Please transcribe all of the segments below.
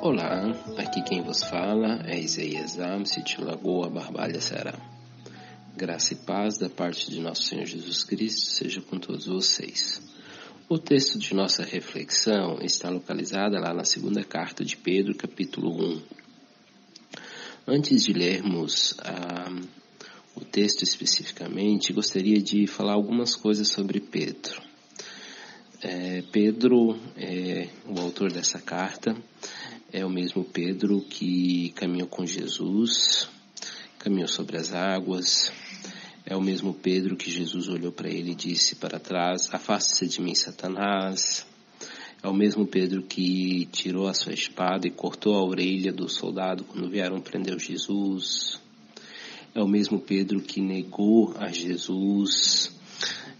Olá, aqui quem vos fala é Isaías Amsi de Lagoa Barbalha Ceará. Graça e paz da parte de nosso Senhor Jesus Cristo seja com todos vocês. O texto de nossa reflexão está localizado lá na segunda carta de Pedro, capítulo 1. Antes de lermos ah, o texto especificamente, gostaria de falar algumas coisas sobre Pedro. É, Pedro é o autor dessa carta é o mesmo Pedro que caminhou com Jesus, caminhou sobre as águas. É o mesmo Pedro que Jesus olhou para ele e disse para trás: Afaste-se de mim, Satanás. É o mesmo Pedro que tirou a sua espada e cortou a orelha do soldado quando vieram prender Jesus. É o mesmo Pedro que negou a Jesus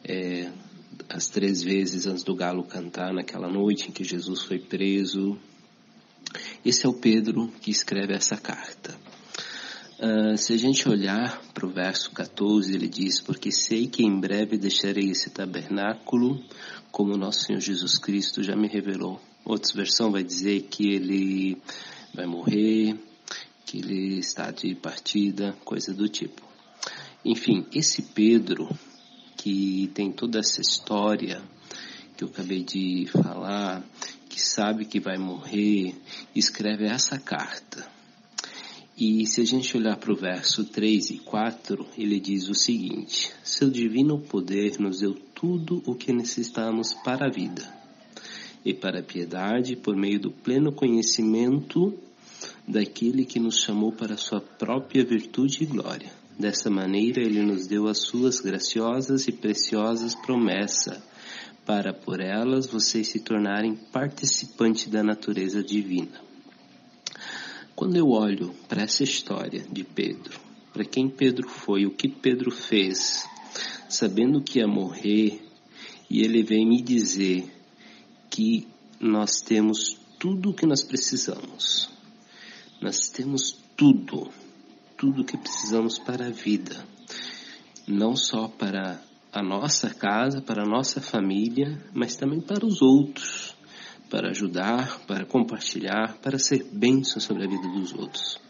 é, as três vezes antes do galo cantar naquela noite em que Jesus foi preso. Esse é o Pedro que escreve essa carta. Uh, se a gente olhar para o verso 14, ele diz: Porque sei que em breve deixarei esse tabernáculo, como nosso Senhor Jesus Cristo já me revelou. Outra versão vai dizer que ele vai morrer, que ele está de partida, coisa do tipo. Enfim, esse Pedro, que tem toda essa história que eu acabei de falar, que sabe que vai morrer, escreve essa carta. E se a gente olhar para o verso 3 e 4, ele diz o seguinte: Seu divino poder nos deu tudo o que necessitamos para a vida e para a piedade por meio do pleno conhecimento daquele que nos chamou para sua própria virtude e glória. Dessa maneira, ele nos deu as suas graciosas e preciosas promessas para por elas vocês se tornarem participantes da natureza divina. Quando eu olho para essa história de Pedro, para quem Pedro foi, o que Pedro fez, sabendo que ia morrer, e ele vem me dizer que nós temos tudo o que nós precisamos. Nós temos tudo, tudo o que precisamos para a vida, não só para a nossa casa, para a nossa família, mas também para os outros, para ajudar, para compartilhar, para ser bênção sobre a vida dos outros.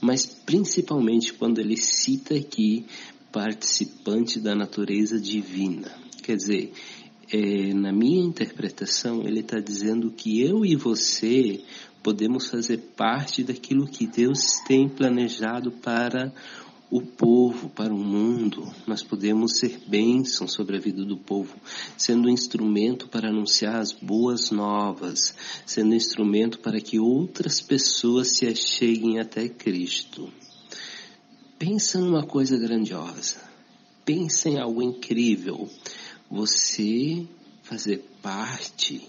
Mas principalmente quando ele cita aqui participante da natureza divina. Quer dizer, é, na minha interpretação, ele está dizendo que eu e você podemos fazer parte daquilo que Deus tem planejado para o povo, para o mundo. Nós podemos ser bênção sobre a vida do povo, sendo um instrumento para anunciar as boas novas, sendo um instrumento para que outras pessoas se acheguem até Cristo. Pensa numa coisa grandiosa. Pensa em algo incrível. Você fazer parte,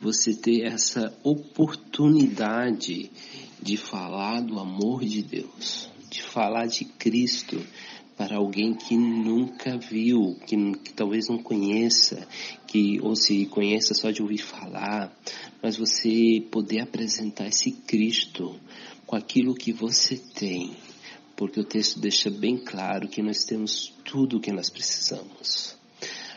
você ter essa oportunidade de falar do amor de Deus de falar de Cristo para alguém que nunca viu, que, que, talvez não conheça, que ou se conheça só de ouvir falar, mas você poder apresentar esse Cristo com aquilo que você tem, porque o texto deixa bem claro que nós temos tudo o que nós precisamos.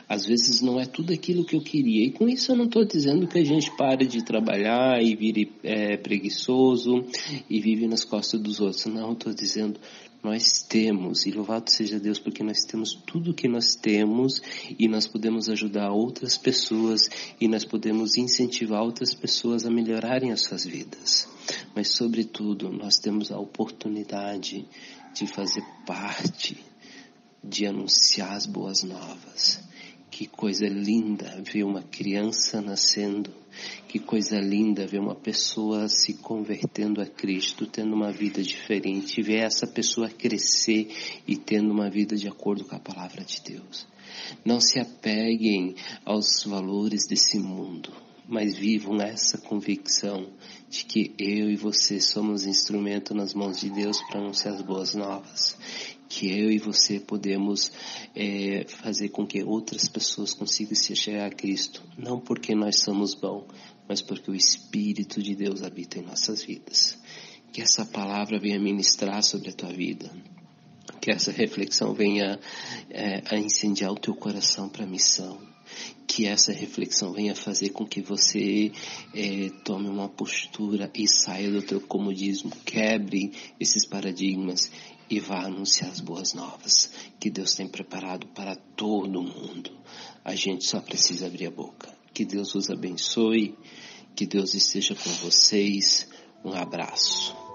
Às vezes não é tudo aquilo que eu queria. E com isso eu não estou dizendo que a gente pare de trabalhar e vire é, preguiçoso e vive nas costas dos outros. Não, estou dizendo nós temos, e louvado seja Deus, porque nós temos tudo que nós temos e nós podemos ajudar outras pessoas e nós podemos incentivar outras pessoas a melhorarem as suas vidas. Mas, sobretudo, nós temos a oportunidade de fazer parte, de anunciar as boas novas. Que coisa linda ver uma criança nascendo. Que coisa linda ver uma pessoa se convertendo a Cristo, tendo uma vida diferente, ver essa pessoa crescer e tendo uma vida de acordo com a palavra de Deus. Não se apeguem aos valores desse mundo, mas vivam essa convicção de que eu e você somos instrumento nas mãos de Deus para anunciar as boas novas que eu e você podemos é, fazer com que outras pessoas consigam se chegar a Cristo, não porque nós somos bons, mas porque o Espírito de Deus habita em nossas vidas. Que essa palavra venha ministrar sobre a tua vida, que essa reflexão venha é, a incendiar o teu coração para a missão Que essa reflexão venha fazer com que você é, tome uma postura e saia do teu comodismo, quebre esses paradigmas e vá anunciar as boas novas que Deus tem preparado para todo mundo. A gente só precisa abrir a boca. Que Deus os abençoe, que Deus esteja com vocês. Um abraço.